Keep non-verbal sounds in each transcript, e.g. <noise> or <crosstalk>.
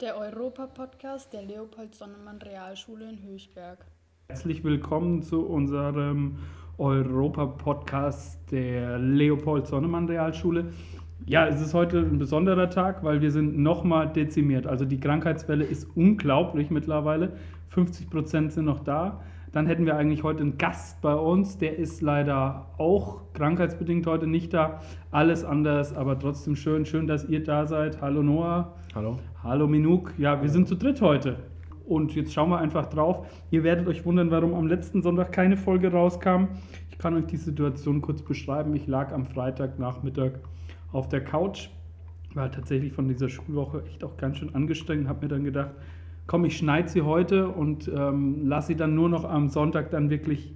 der Europa-Podcast der Leopold-Sonnemann-Realschule in Höchberg. Herzlich willkommen zu unserem Europa-Podcast der Leopold-Sonnemann-Realschule. Ja, es ist heute ein besonderer Tag, weil wir sind nochmal dezimiert. Also die Krankheitswelle ist unglaublich mittlerweile. 50 Prozent sind noch da. Dann hätten wir eigentlich heute einen Gast bei uns, der ist leider auch krankheitsbedingt heute nicht da. Alles anders, aber trotzdem schön. Schön, dass ihr da seid. Hallo Noah. Hallo. Hallo Minuk. Ja, wir sind zu dritt heute. Und jetzt schauen wir einfach drauf. Ihr werdet euch wundern, warum am letzten Sonntag keine Folge rauskam. Ich kann euch die Situation kurz beschreiben. Ich lag am Freitagnachmittag auf der Couch, war tatsächlich von dieser Schulwoche echt auch ganz schön angestrengt habe mir dann gedacht, komm, ich schneide sie heute und ähm, lasse sie dann nur noch am Sonntag dann wirklich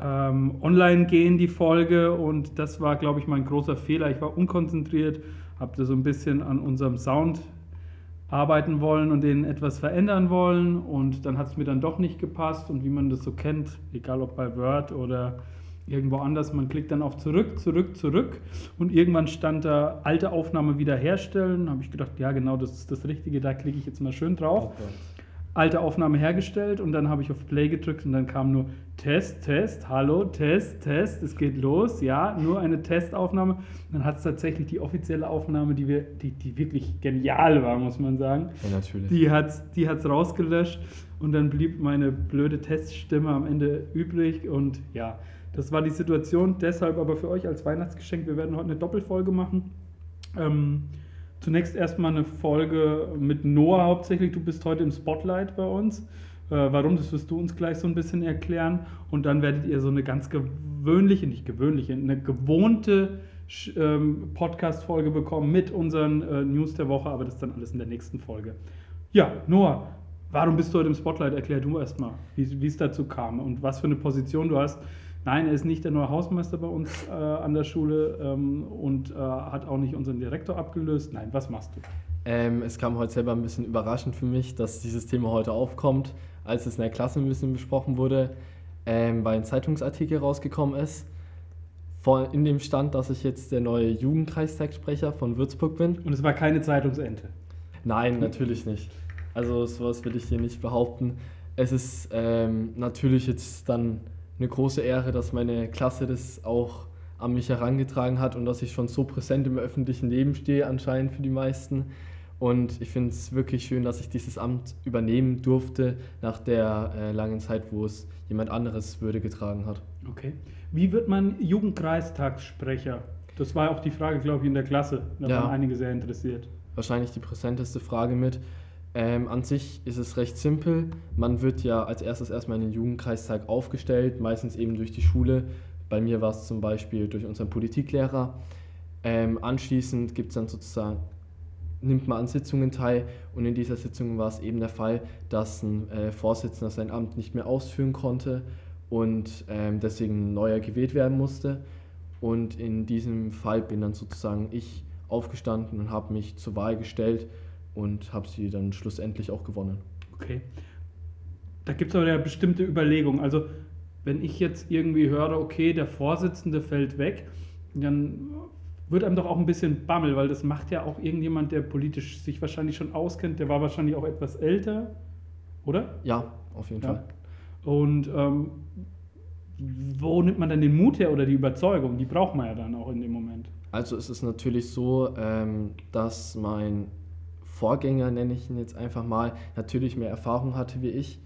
ähm, online gehen, die Folge. Und das war, glaube ich, mein großer Fehler. Ich war unkonzentriert, habe da so ein bisschen an unserem Sound arbeiten wollen und den etwas verändern wollen. Und dann hat es mir dann doch nicht gepasst. Und wie man das so kennt, egal ob bei Word oder irgendwo anders. Man klickt dann auf zurück, zurück, zurück und irgendwann stand da alte Aufnahme wiederherstellen. Da habe ich gedacht, ja genau, das ist das Richtige, da klicke ich jetzt mal schön drauf. Okay. Alte Aufnahme hergestellt und dann habe ich auf Play gedrückt und dann kam nur Test, Test, hallo, Test, Test, es geht los, ja, nur eine Testaufnahme. dann hat es tatsächlich die offizielle Aufnahme, die, wir, die, die wirklich genial war, muss man sagen. Ja, natürlich. Die hat es die hat's rausgelöscht und dann blieb meine blöde Teststimme am Ende übrig und ja, das war die Situation. Deshalb aber für euch als Weihnachtsgeschenk, wir werden heute eine Doppelfolge machen. Ähm, zunächst erstmal eine Folge mit Noah hauptsächlich. Du bist heute im Spotlight bei uns. Äh, warum, das wirst du uns gleich so ein bisschen erklären. Und dann werdet ihr so eine ganz gewöhnliche, nicht gewöhnliche, eine gewohnte ähm, Podcast-Folge bekommen mit unseren äh, News der Woche, aber das ist dann alles in der nächsten Folge. Ja, Noah, warum bist du heute im Spotlight? Erklär du erstmal, wie es dazu kam und was für eine Position du hast Nein, er ist nicht der neue Hausmeister bei uns äh, an der Schule ähm, und äh, hat auch nicht unseren Direktor abgelöst. Nein, was machst du? Ähm, es kam heute selber ein bisschen überraschend für mich, dass dieses Thema heute aufkommt, als es in der Klasse ein bisschen besprochen wurde, ähm, weil ein Zeitungsartikel rausgekommen ist. Von, in dem stand, dass ich jetzt der neue Jugendkreistagsprecher von Würzburg bin. Und es war keine Zeitungsente? Nein, natürlich nicht. Also sowas will ich hier nicht behaupten. Es ist ähm, natürlich jetzt dann eine große Ehre, dass meine Klasse das auch an mich herangetragen hat und dass ich schon so präsent im öffentlichen Leben stehe, anscheinend für die meisten. Und ich finde es wirklich schön, dass ich dieses Amt übernehmen durfte nach der äh, langen Zeit, wo es jemand anderes Würde getragen hat. Okay. Wie wird man Jugendkreistagssprecher? Das war auch die Frage, glaube ich, in der Klasse. Da ja. waren einige sehr interessiert. Wahrscheinlich die präsenteste Frage mit. Ähm, an sich ist es recht simpel. Man wird ja als erstes erstmal in den Jugendkreistag aufgestellt, meistens eben durch die Schule. Bei mir war es zum Beispiel durch unseren Politiklehrer. Ähm, anschließend gibt es dann sozusagen, nimmt man an Sitzungen teil und in dieser Sitzung war es eben der Fall, dass ein äh, Vorsitzender sein Amt nicht mehr ausführen konnte und ähm, deswegen ein neuer gewählt werden musste. Und in diesem Fall bin dann sozusagen ich aufgestanden und habe mich zur Wahl gestellt und habe sie dann schlussendlich auch gewonnen. Okay. Da gibt es aber ja bestimmte Überlegungen. Also wenn ich jetzt irgendwie höre, okay, der Vorsitzende fällt weg, dann wird einem doch auch ein bisschen Bammel, weil das macht ja auch irgendjemand, der politisch sich wahrscheinlich schon auskennt, der war wahrscheinlich auch etwas älter, oder? Ja, auf jeden ja. Fall. Und ähm, wo nimmt man dann den Mut her oder die Überzeugung? Die braucht man ja dann auch in dem Moment. Also es ist natürlich so, ähm, dass mein Vorgänger, nenne ich ihn jetzt einfach mal, natürlich mehr Erfahrung hatte wie ich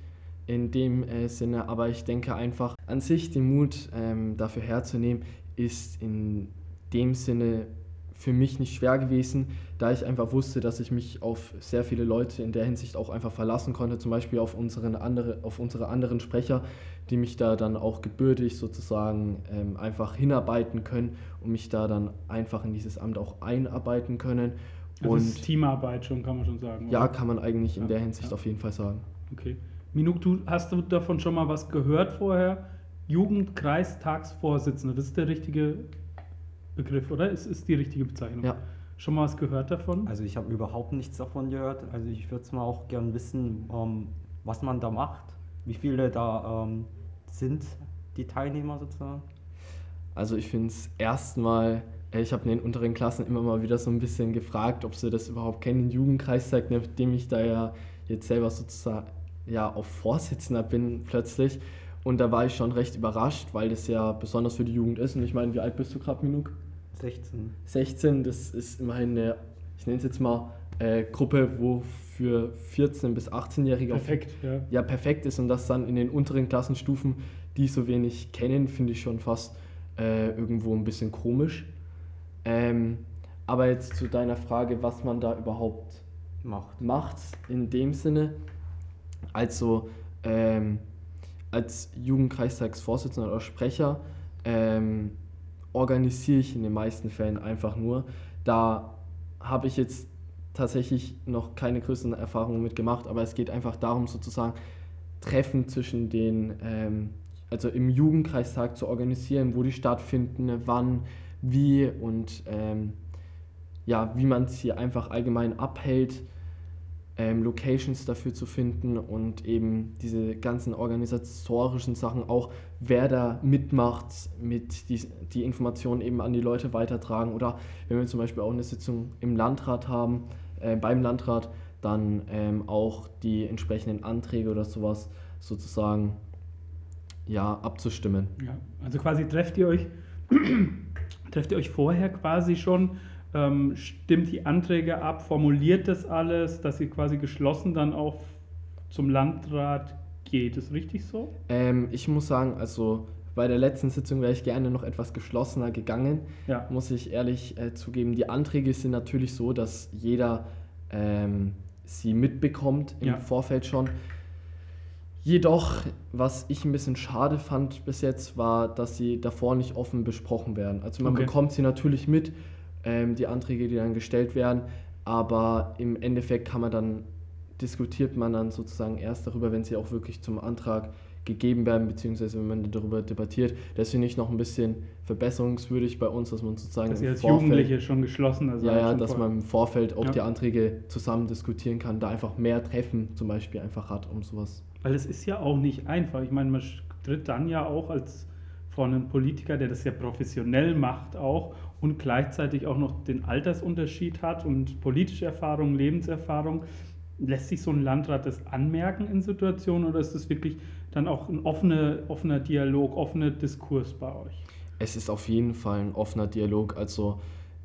in dem äh, Sinne, aber ich denke einfach an sich den Mut ähm, dafür herzunehmen, ist in dem Sinne für mich nicht schwer gewesen, da ich einfach wusste, dass ich mich auf sehr viele Leute in der Hinsicht auch einfach verlassen konnte, zum Beispiel auf, unseren andere, auf unsere anderen Sprecher, die mich da dann auch gebürtig sozusagen ähm, einfach hinarbeiten können und mich da dann einfach in dieses Amt auch einarbeiten können also und ist Teamarbeit schon, kann man schon sagen. Ja, oder? kann man eigentlich in ja, der Hinsicht ja. auf jeden Fall sagen. Okay. Minuk, du, hast du davon schon mal was gehört vorher? Jugendkreistagsvorsitzender, das ist der richtige Begriff, oder? Ist, ist die richtige Bezeichnung? Ja. Schon mal was gehört davon? Also ich habe überhaupt nichts davon gehört. Also ich würde es mal auch gern wissen, ähm, was man da macht, wie viele da ähm, sind, die Teilnehmer sozusagen. Also ich finde es erstmal ich habe in den unteren Klassen immer mal wieder so ein bisschen gefragt, ob sie das überhaupt kennen, den Jugendkreistag, nachdem ich da ja jetzt selber sozusagen ja, auf Vorsitzender bin plötzlich. Und da war ich schon recht überrascht, weil das ja besonders für die Jugend ist. Und ich meine, wie alt bist du gerade, Minuk? 16. 16, das ist immerhin eine, ich nenne es jetzt mal, äh, Gruppe, wo für 14- bis 18-Jährige Perfekt, ja. ja perfekt ist und das dann in den unteren Klassenstufen, die so wenig kennen, finde ich schon fast äh, irgendwo ein bisschen komisch. Ähm, aber jetzt zu deiner Frage, was man da überhaupt Macht. macht, in dem Sinne, also ähm, als Jugendkreistagsvorsitzender oder Sprecher ähm, organisiere ich in den meisten Fällen einfach nur. Da habe ich jetzt tatsächlich noch keine größeren Erfahrungen mitgemacht, aber es geht einfach darum, sozusagen Treffen zwischen den, ähm, also im Jugendkreistag zu organisieren, wo die stattfinden, wann, wie und ähm, ja, wie man es hier einfach allgemein abhält, ähm, Locations dafür zu finden und eben diese ganzen organisatorischen Sachen auch, wer da mitmacht, mit die, die Informationen eben an die Leute weitertragen oder wenn wir zum Beispiel auch eine Sitzung im Landrat haben, äh, beim Landrat, dann ähm, auch die entsprechenden Anträge oder sowas sozusagen ja, abzustimmen. Ja, also quasi trefft ihr euch, <clears throat> trefft ihr euch vorher quasi schon, ähm, stimmt die Anträge ab, formuliert das alles, dass ihr quasi geschlossen dann auch zum Landrat geht. Ist richtig so? Ähm, ich muss sagen, also bei der letzten Sitzung wäre ich gerne noch etwas geschlossener gegangen, Ja. muss ich ehrlich äh, zugeben. Die Anträge sind natürlich so, dass jeder ähm, sie mitbekommt im Ja. Vorfeld schon. Jedoch, was ich ein bisschen schade fand bis jetzt, war, dass sie davor nicht offen besprochen werden. Also man Okay. bekommt sie natürlich mit, ähm, die Anträge, die dann gestellt werden, aber im Endeffekt kann man dann, diskutiert man dann sozusagen erst darüber, wenn sie auch wirklich zum Antrag gegeben werden, beziehungsweise wenn man darüber debattiert. Das finde ich noch ein bisschen verbesserungswürdig bei uns, dass man sozusagen Dass im als Vorfeld- Jugendliche schon geschlossen also ja, ja, dass vor- man im Vorfeld auch Ja. die Anträge zusammen diskutieren kann, da einfach mehr Treffen zum Beispiel einfach hat, um sowas. Weil es ist ja auch nicht einfach. Ich meine, man tritt dann ja auch als vor einen Politiker, der das ja professionell macht auch und gleichzeitig auch noch den Altersunterschied hat und politische Erfahrung, Lebenserfahrung. Lässt sich so ein Landrat das anmerken in Situationen oder ist das wirklich dann auch ein offener, offener Dialog, offener Diskurs bei euch? Es ist auf jeden Fall ein offener Dialog. Also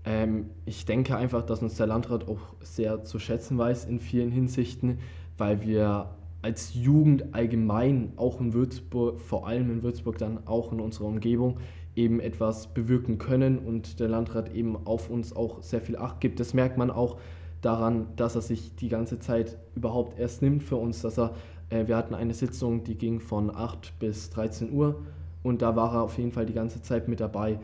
ähm, ich denke einfach, dass uns der Landrat auch sehr zu schätzen weiß in vielen Hinsichten, weil wir als Jugend allgemein auch in Würzburg, vor allem in Würzburg dann auch in unserer Umgebung, eben etwas bewirken können und der Landrat eben auf uns auch sehr viel Acht gibt. Das merkt man auch daran, dass er sich die ganze Zeit überhaupt erst nimmt für uns, dass er, äh, wir hatten eine Sitzung, die ging von 8 bis 13 Uhr und da war er auf jeden Fall die ganze Zeit mit dabei.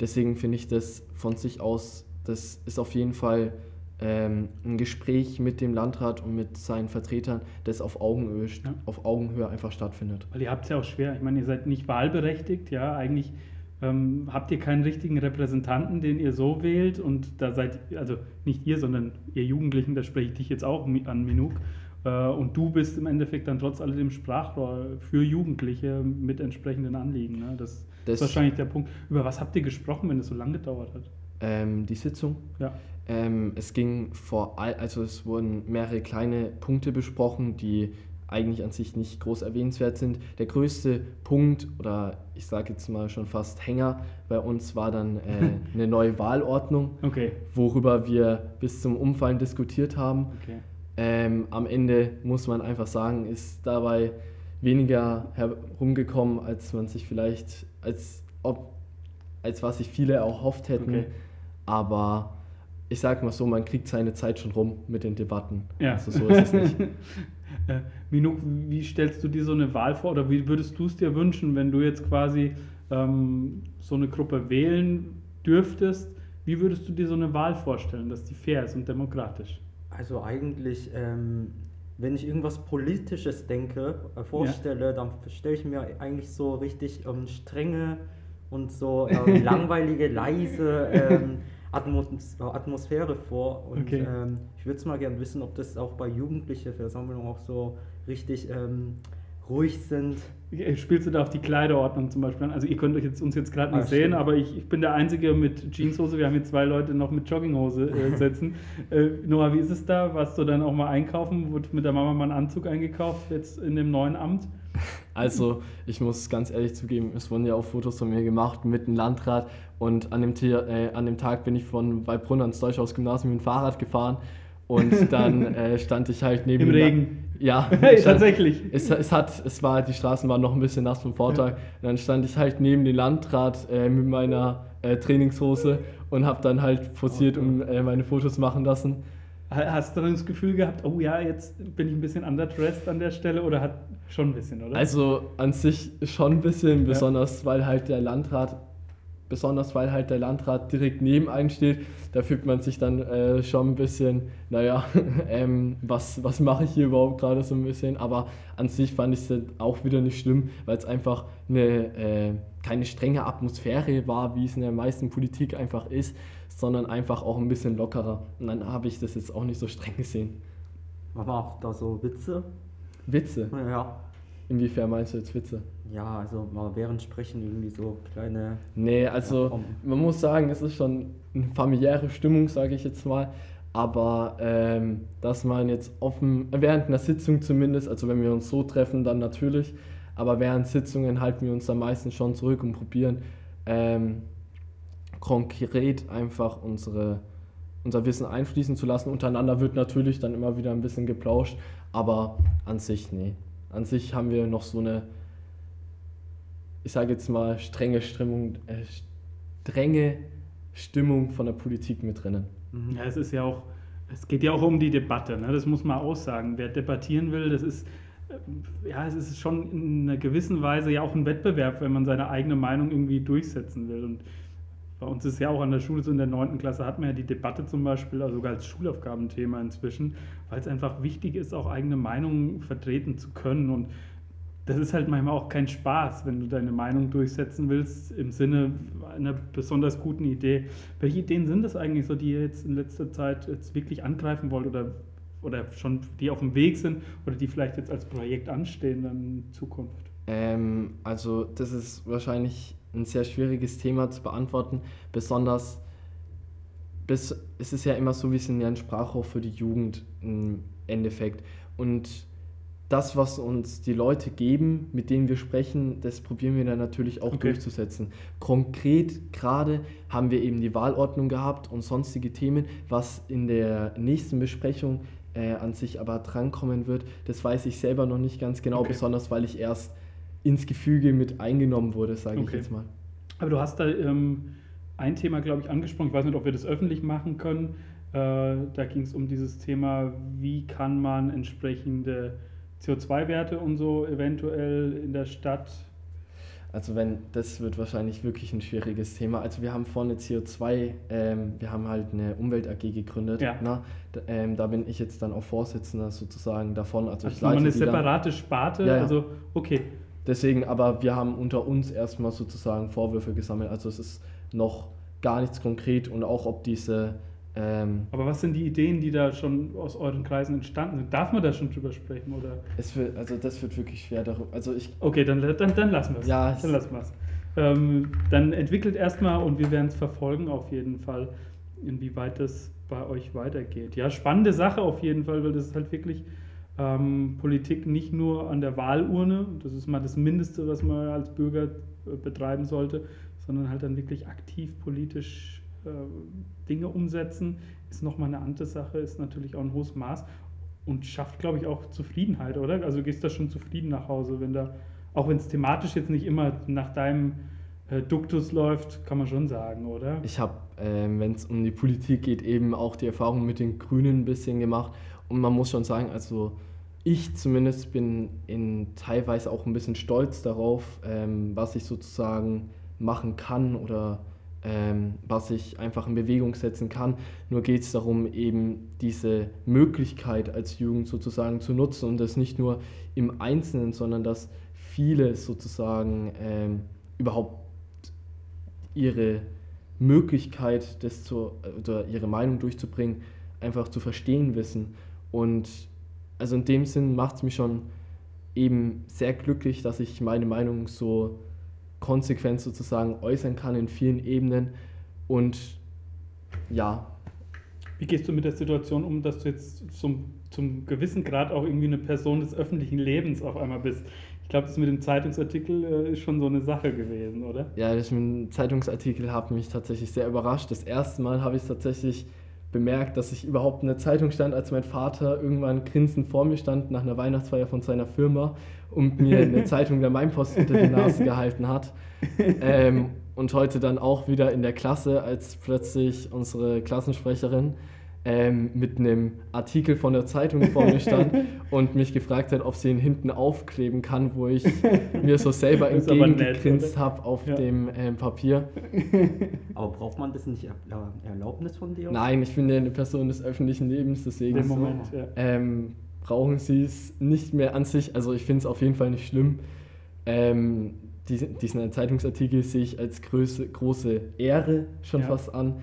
Deswegen finde ich das von sich aus, das ist auf jeden Fall ähm, ein Gespräch mit dem Landrat und mit seinen Vertretern, das auf Augenhöhe, Ja. auf Augenhöhe einfach stattfindet. Weil ihr habt es ja auch schwer. Ich meine, ihr seid nicht wahlberechtigt, ja. Eigentlich ähm, habt ihr keinen richtigen Repräsentanten, den ihr so wählt. Und da seid, also nicht ihr, sondern ihr Jugendlichen, da spreche ich dich jetzt auch an, Minuk. Äh, und du bist im Endeffekt dann trotz alledem Sprachrohr für Jugendliche mit entsprechenden Anliegen. Ne? Das, Das- ist wahrscheinlich der Punkt. Über was habt ihr gesprochen, wenn es so lange gedauert hat? Ähm, die Sitzung Ja. Ähm, es ging vor all, also es wurden mehrere kleine Punkte besprochen, die eigentlich an sich nicht groß erwähnenswert sind. Der größte Punkt oder ich sage jetzt mal schon fast Hänger bei uns war dann äh, <laughs> eine neue Wahlordnung, Okay. worüber wir bis zum Umfallen diskutiert haben. okay. Ähm, am Ende muss man einfach sagen, ist dabei weniger herumgekommen, als man sich vielleicht, als ob, als was sich viele erhofft hätten. Okay. Aber ich sag mal so, man kriegt seine Zeit schon rum mit den Debatten. Ja. Also so ist es nicht. <laughs> Äh, Minuk, wie stellst du dir so eine Wahl vor oder wie würdest du es dir wünschen, wenn du jetzt quasi ähm, so eine Gruppe wählen dürftest? Wie würdest du dir so eine Wahl vorstellen, dass die fair ist und demokratisch? Also eigentlich, ähm, wenn ich irgendwas Politisches denke, äh, vorstelle, dann stelle ich mir eigentlich so richtig ähm, strenge und so <laughs> ähm, langweilige, leise ähm, Atmos äh, Atmosphäre vor. Und Okay. ähm, ich würde es mal gerne wissen, ob das auch bei jugendlichen Versammlungen auch so richtig ähm, ruhig sind. Spielst du da auf die Kleiderordnung zum Beispiel an? Also ihr könnt euch jetzt, uns jetzt gerade nicht Ah, sehen, stimmt. aber ich, ich bin der Einzige mit Jeanshose. Wir haben hier zwei Leute noch mit Jogginghose äh, <laughs> sitzen. äh, Noah, wie ist es da? Warst du dann auch mal einkaufen? Wurde mit der Mama mal einen Anzug eingekauft jetzt in dem neuen Amt? Also, ich muss ganz ehrlich zugeben, es wurden ja auch Fotos von mir gemacht mit dem Landrat und an dem, Tier, äh, an dem Tag bin ich von Waldbrunn ans Deutschhaus-Gymnasium mit dem Fahrrad gefahren und dann <laughs> äh, stand ich halt neben Im dem La- Regen. Ja, <laughs> Hey, tatsächlich. Es, es hat, es war, die Straßen waren noch ein bisschen nass vom Vortag. Und dann stand ich halt neben dem Landrat äh, mit meiner äh, Trainingshose und habe dann halt posiert und äh, meine Fotos machen lassen. Ha- Hast du dann das Gefühl gehabt, oh ja, jetzt bin ich ein bisschen underdressed an der Stelle oder hat schon ein bisschen, oder? Also an sich schon ein bisschen, besonders weil halt der Landrat, besonders weil halt der Landrat direkt neben einem steht, da fühlt man sich dann äh, schon ein bisschen, naja, <laughs> ähm, was, was mache ich hier überhaupt gerade so ein bisschen. Aber an sich fand ich es auch wieder nicht schlimm, weil es einfach eine, äh, keine strenge Atmosphäre war, wie es in der meisten Politik einfach ist, sondern einfach auch ein bisschen lockerer. Und dann habe ich das jetzt auch nicht so streng gesehen. Wir auch da so Witze? Witze. Ja. Inwiefern meinst du jetzt Witze? Ja, also mal während Sprechen irgendwie so kleine. Nee, also Ja, man muss sagen, es ist schon eine familiäre Stimmung, sage ich jetzt mal. Aber ähm, dass man jetzt offen, während einer Sitzung zumindest, also wenn wir uns so treffen, dann natürlich, aber während Sitzungen halten wir uns dann meistens schon zurück und probieren ähm, konkret einfach unsere, unser Wissen einfließen zu lassen. Untereinander wird natürlich dann immer wieder ein bisschen geplauscht, aber an sich, nee. An sich haben wir noch so eine, ich sage jetzt mal, strenge Stimmung, äh, strenge Stimmung von der Politik mit drinnen. Ja, es ist ja auch, es geht ja auch um die Debatte, ne? das muss man aussagen. Wer debattieren will, das ist, äh, ja, es ist schon in einer gewissen Weise ja auch ein Wettbewerb, wenn man seine eigene Meinung irgendwie durchsetzen will. Und bei uns ist ja auch an der Schule, so in der 9. Klasse hat man ja die Debatte zum Beispiel, also sogar als Schulaufgabenthema inzwischen, weil es einfach wichtig ist, auch eigene Meinungen vertreten zu können. Und das ist halt manchmal auch kein Spaß, wenn du deine Meinung durchsetzen willst im Sinne einer besonders guten Idee. Welche Ideen sind das eigentlich so, die ihr jetzt in letzter Zeit jetzt wirklich angreifen wollt oder, oder schon die auf dem Weg sind oder die vielleicht jetzt als Projekt anstehen dann in Zukunft? Ähm, also das ist wahrscheinlich ein sehr schwieriges Thema zu beantworten, besonders bis, es ist ja immer so, wir sind ja ein Sprachrohr für die Jugend im Endeffekt. Und das, was uns die Leute geben, mit denen wir sprechen, das probieren wir dann natürlich auch Okay. durchzusetzen. Konkret gerade haben wir eben die Wahlordnung gehabt und sonstige Themen, was in der nächsten Besprechung äh, an sich aber drankommen wird, das weiß ich selber noch nicht ganz genau, Okay. besonders weil ich erst ins Gefüge mit eingenommen wurde, sage ich Okay. jetzt mal. Aber du hast da ähm, ein Thema, glaube ich, angesprochen. Ich weiß nicht, ob wir das öffentlich machen können. Äh, da ging es um dieses Thema, wie kann man entsprechende CO2-Werte und so eventuell in der Stadt. Also wenn, das wird wahrscheinlich wirklich ein schwieriges Thema. Also wir haben vorne CO2, ähm, wir haben halt eine Umwelt AG gegründet. Ja. Na, da, ähm, da bin ich jetzt dann auch Vorsitzender sozusagen davon. Also Das ich nochmal eine die dann. separate Sparte. Ja, ja. Also, okay. Deswegen, aber wir haben unter uns erstmal sozusagen Vorwürfe gesammelt. Also es ist noch gar nichts konkret und auch ob diese ähm, Aber was sind die Ideen, die da schon aus euren Kreisen entstanden sind? Darf man da schon drüber sprechen? Oder? es wird, also das wird wirklich schwer darüber. Also ich Okay, dann, dann, dann lassen wir es. Ja, dann lassen wir es. Ähm, dann entwickelt erstmal und wir werden es verfolgen auf jeden Fall, inwieweit das bei euch weitergeht. Ja, spannende Sache auf jeden Fall, weil das ist halt wirklich ähm, Politik nicht nur an der Wahlurne, das ist mal das Mindeste, was man als Bürger äh, betreiben sollte, sondern halt dann wirklich aktiv politisch äh, Dinge umsetzen, ist nochmal eine andere Sache, ist natürlich auch ein hohes Maß und schafft, glaube ich, auch Zufriedenheit, oder? Also gehst du da schon zufrieden nach Hause, wenn da, auch wenn es thematisch jetzt nicht immer nach deinem Duktus läuft, kann man schon sagen, oder? Ich habe, ähm, wenn es um die Politik geht, eben auch die Erfahrung mit den Grünen ein bisschen gemacht. Und man muss schon sagen, also ich zumindest bin in teilweise auch ein bisschen stolz darauf, ähm, was ich sozusagen machen kann oder ähm, was ich einfach in Bewegung setzen kann. Nur geht es darum, eben diese Möglichkeit als Jugend sozusagen zu nutzen und das nicht nur im Einzelnen, sondern dass viele sozusagen ähm, überhaupt ihre Möglichkeit, das zu, oder ihre Meinung durchzubringen, einfach zu verstehen wissen. Und also in dem Sinn macht es mich schon eben sehr glücklich, dass ich meine Meinung so konsequent sozusagen äußern kann in vielen Ebenen. Und ja, Wie gehst du mit der Situation um, dass du jetzt zum, zum gewissen Grad auch irgendwie eine Person des öffentlichen Lebens auf einmal bist? Ich glaube, das mit dem Zeitungsartikel äh, ist schon so eine Sache gewesen, oder? Ja, das mit dem Zeitungsartikel hat mich tatsächlich sehr überrascht. Das erste Mal habe ich es tatsächlich bemerkt, dass ich überhaupt in der Zeitung stand, als mein Vater irgendwann grinsend vor mir stand nach einer Weihnachtsfeier von seiner Firma und mir <laughs> eine Zeitung der Mainpost unter die Nase gehalten hat. Ähm, und heute dann auch wieder in der Klasse, als plötzlich unsere Klassensprecherin ähm, mit einem Artikel von der Zeitung vor mir stand <laughs> und mich gefragt hat, ob sie ihn hinten aufkleben kann, wo ich <laughs> mir so selber entgegengegrinst habe auf Ja. dem ähm, Papier. <laughs> Aber braucht man das nicht Erlaubnis von dir? Nein, ich bin ja eine Person des öffentlichen Lebens, deswegen so. Moment, ja. ähm, brauchen sie es nicht mehr an sich. Also ich finde es auf jeden Fall nicht schlimm. Ähm, diesen, diesen Zeitungsartikel sehe ich als große, große Ehre schon fast an.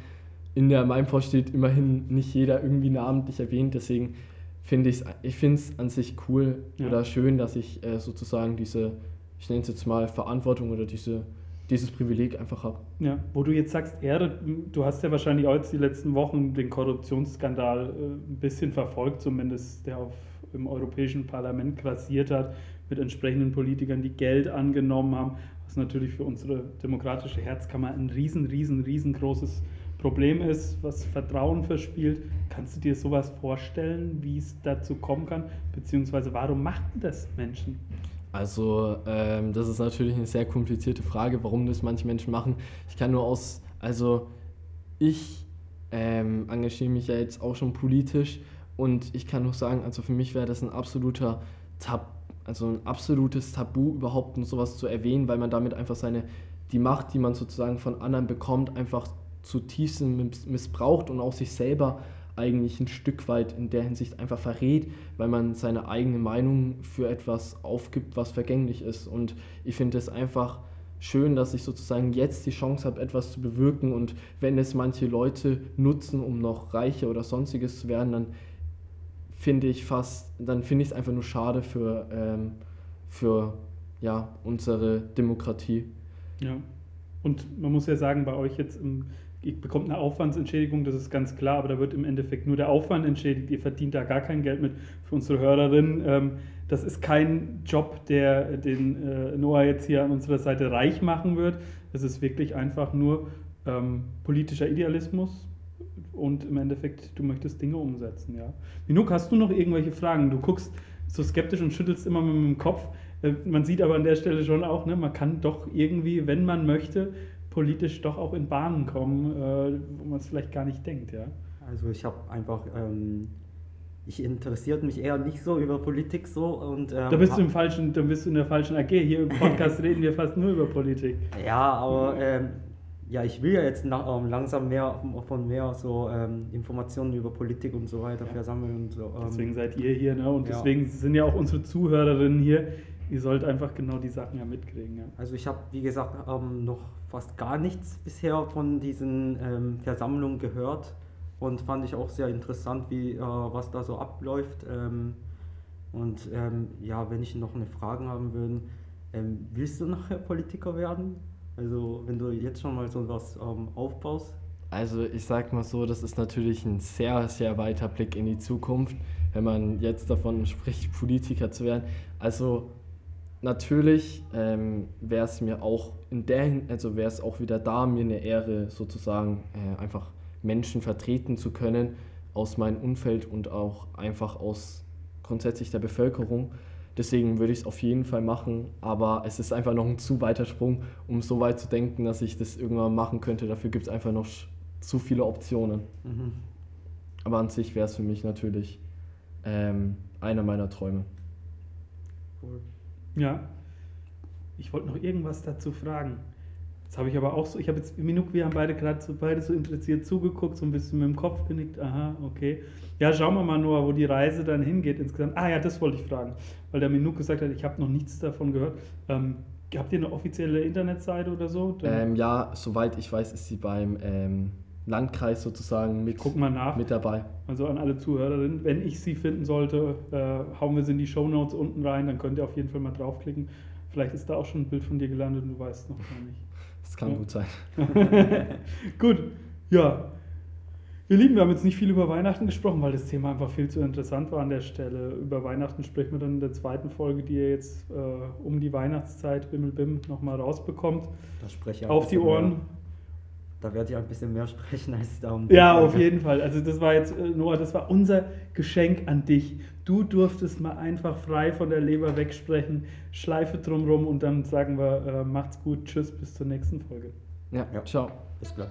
In der Mainpost steht immerhin nicht jeder irgendwie namentlich erwähnt, deswegen finde ich es an sich cool Ja. oder schön, dass ich äh, sozusagen diese, ich nenne es jetzt mal Verantwortung oder diese, dieses Privileg einfach habe. Ja, wo du jetzt sagst, Ehre, du hast ja wahrscheinlich auch jetzt die letzten Wochen den Korruptionsskandal äh, ein bisschen verfolgt, zumindest der auf, im Europäischen Parlament grassiert hat, mit entsprechenden Politikern, die Geld angenommen haben, was natürlich für unsere demokratische Herzkammer ein riesen, riesen, riesengroßes Problem ist, was Vertrauen verspielt. Kannst du dir sowas vorstellen, wie es dazu kommen kann? Beziehungsweise warum machen das Menschen? Also, ähm, das ist natürlich eine sehr komplizierte Frage, warum das manche Menschen machen. Ich kann nur aus, also ich ähm, engagiere mich ja jetzt auch schon politisch und ich kann nur sagen, also für mich wäre das ein absoluter Tab, also ein absolutes Tabu, überhaupt nur sowas zu erwähnen, weil man damit einfach seine, die Macht, die man sozusagen von anderen bekommt, einfach zutiefst miss- missbraucht und auch sich selber eigentlich ein Stück weit in der Hinsicht einfach verrät, weil man seine eigene Meinung für etwas aufgibt, was vergänglich ist. Und ich finde es einfach schön, dass ich sozusagen jetzt die Chance habe, etwas zu bewirken. Und wenn es manche Leute nutzen, um noch reicher oder sonstiges zu werden, dann finde ich fast, dann finde ich es einfach nur schade für, ähm, für ja, unsere Demokratie. Ja. Und man muss ja sagen, bei euch jetzt im, ihr bekommt eine Aufwandsentschädigung, das ist ganz klar, aber da wird im Endeffekt nur der Aufwand entschädigt. Ihr verdient da gar kein Geld mit. Für unsere Hörerinnen, ähm, das ist kein Job, der den äh, Noah jetzt hier an unserer Seite reich machen wird. Es ist wirklich einfach nur ähm, politischer Idealismus und im Endeffekt, du möchtest Dinge umsetzen, ja. Minuk, hast du noch irgendwelche Fragen? Du guckst so skeptisch und schüttelst immer mit dem Kopf. Äh, Man sieht aber an der Stelle schon auch, ne, man kann doch irgendwie, wenn man möchte, politisch doch auch in Bahnen kommen, äh, wo man es vielleicht gar nicht denkt, ja. Also ich habe einfach, ähm, ich interessiert mich eher nicht so über Politik so und ähm, Da bist du im falschen, da bist du in der falschen AG. Hier im Podcast <laughs> reden wir fast nur über Politik. Ja, aber ähm, ja, ich will ja jetzt na, ähm, langsam mehr von mehr so ähm, Informationen über Politik und so weiter Ja. versammeln und so. Ähm, Deswegen seid ihr hier, ne? Und ja. deswegen sind ja auch unsere Zuhörerinnen hier. Ihr sollt einfach genau die Sachen ja mitkriegen, ja. Also ich habe, wie gesagt, ähm, noch fast gar nichts bisher von diesen ähm, Versammlungen gehört und fand ich auch sehr interessant, wie äh, was da so abläuft. Ähm, und ähm, ja, wenn ich noch eine Frage haben würde, ähm, willst du nachher Politiker werden? Also wenn du jetzt schon mal so was ähm, aufbaust? Also ich sag mal so, das ist natürlich ein sehr, sehr weiter Blick in die Zukunft, wenn man jetzt davon spricht, Politiker zu werden. Also natürlich ähm, wäre es mir auch in der, also wäre es auch wieder da, mir eine Ehre sozusagen äh, einfach Menschen vertreten zu können aus meinem Umfeld und auch einfach aus grundsätzlich der Bevölkerung. Deswegen würde ich es auf jeden Fall machen, aber es ist einfach noch ein zu weiter Sprung, um so weit zu denken, dass ich das irgendwann machen könnte. Dafür gibt es einfach noch zu viele Optionen. Mhm. Aber an sich wäre es für mich natürlich ähm, einer meiner Träume. Cool. Ja. Ich wollte noch irgendwas dazu fragen. Jetzt habe ich aber auch so, ich habe jetzt, Minuk, wir haben beide gerade so, beide so interessiert zugeguckt, so ein bisschen mit dem Kopf genickt. Aha, okay. Ja, schauen wir mal nur, wo die Reise dann hingeht insgesamt. Ah ja, das wollte ich fragen, weil der Minuk gesagt hat, ich habe noch nichts davon gehört. Ähm, habt ihr eine offizielle Internetseite oder so? Ähm, ja, soweit ich weiß, ist sie beim ähm, Landkreis sozusagen mit, Guck mal nach. mit dabei. Also an alle Zuhörerinnen, wenn ich sie finden sollte, äh, hauen wir sie in die Shownotes unten rein, dann könnt ihr auf jeden Fall mal draufklicken. Vielleicht ist da auch schon ein Bild von dir gelandet und du weißt noch gar nicht. Das kann Ja. gut sein. <laughs> Gut, ja. Ihr Lieben, wir haben jetzt nicht viel über Weihnachten gesprochen, weil das Thema einfach viel zu interessant war an der Stelle. Über Weihnachten sprechen wir dann in der zweiten Folge, die ihr jetzt äh, um die Weihnachtszeit, Bimmelbim, nochmal rausbekommt. Da spreche ich ein Auf die Ohren. Mehr, da werde ich ein bisschen mehr <laughs> sprechen als da um Ja, auf jeden Fall. Also das war jetzt, äh, Noah, das war unser Geschenk an dich. Du durftest mal einfach frei von der Leber wegsprechen, Schleife drumrum und dann sagen wir, äh, macht's gut, tschüss, bis zur nächsten Folge. Ja, Ja. ciao. Bis gleich.